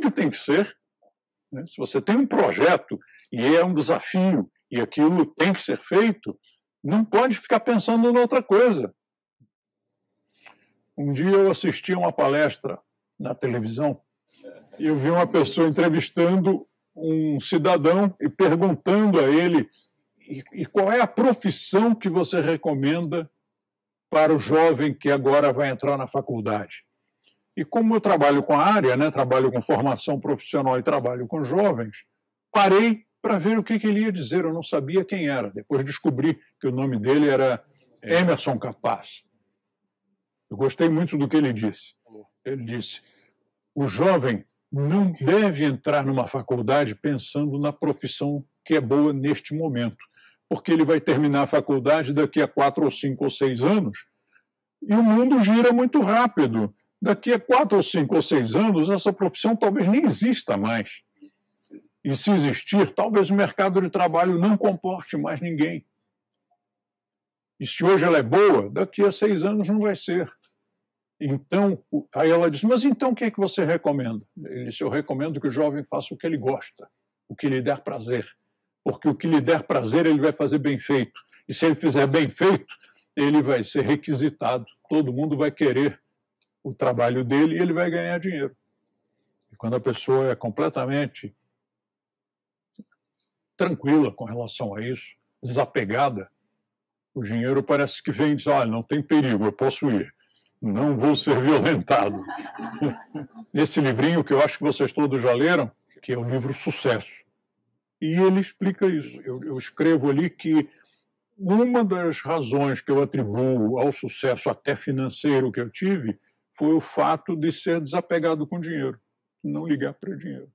que tem que ser. Né? Se você tem um projeto e é um desafio e aquilo tem que ser feito, não pode ficar pensando em outra coisa. Um dia eu assisti a uma palestra na televisão e eu vi uma pessoa entrevistando um cidadão e perguntando a ele e, e qual é a profissão que você recomenda para o jovem que agora vai entrar na faculdade. E como eu trabalho com a área, né, trabalho com formação profissional e trabalho com jovens, parei para ver o que, que, ele ia dizer. Eu não sabia quem era. Depois descobri que o nome dele era Emerson Capaz. Eu gostei muito do que ele disse. Ele disse: o jovem não deve entrar numa faculdade pensando na profissão que é boa neste momento, porque ele vai terminar a faculdade daqui a quatro ou cinco ou seis anos e o mundo gira muito rápido. Daqui a quatro ou cinco ou seis anos, essa profissão talvez nem exista mais. E se existir, talvez o mercado de trabalho não comporte mais ninguém. E se hoje ela é boa, daqui a seis anos não vai ser. Então, aí ela diz, mas então o que é que você recomenda? Ele disse, eu recomendo que o jovem faça o que ele gosta, o que lhe der prazer. Porque o que lhe der prazer, ele vai fazer bem feito. E se ele fizer bem feito, ele vai ser requisitado. Todo mundo vai querer o trabalho dele e ele vai ganhar dinheiro. E quando a pessoa é completamente tranquila com relação a isso, desapegada, o dinheiro parece que vem e diz: olha, não tem perigo, eu posso ir não vou ser violentado. Nesse livrinho que eu acho que vocês todos já leram, que é o livro Sucesso. E ele explica isso. Eu, eu escrevo ali que uma das razões que eu atribuo ao sucesso até financeiro que eu tive foi o fato de ser desapegado com dinheiro, não ligar para dinheiro.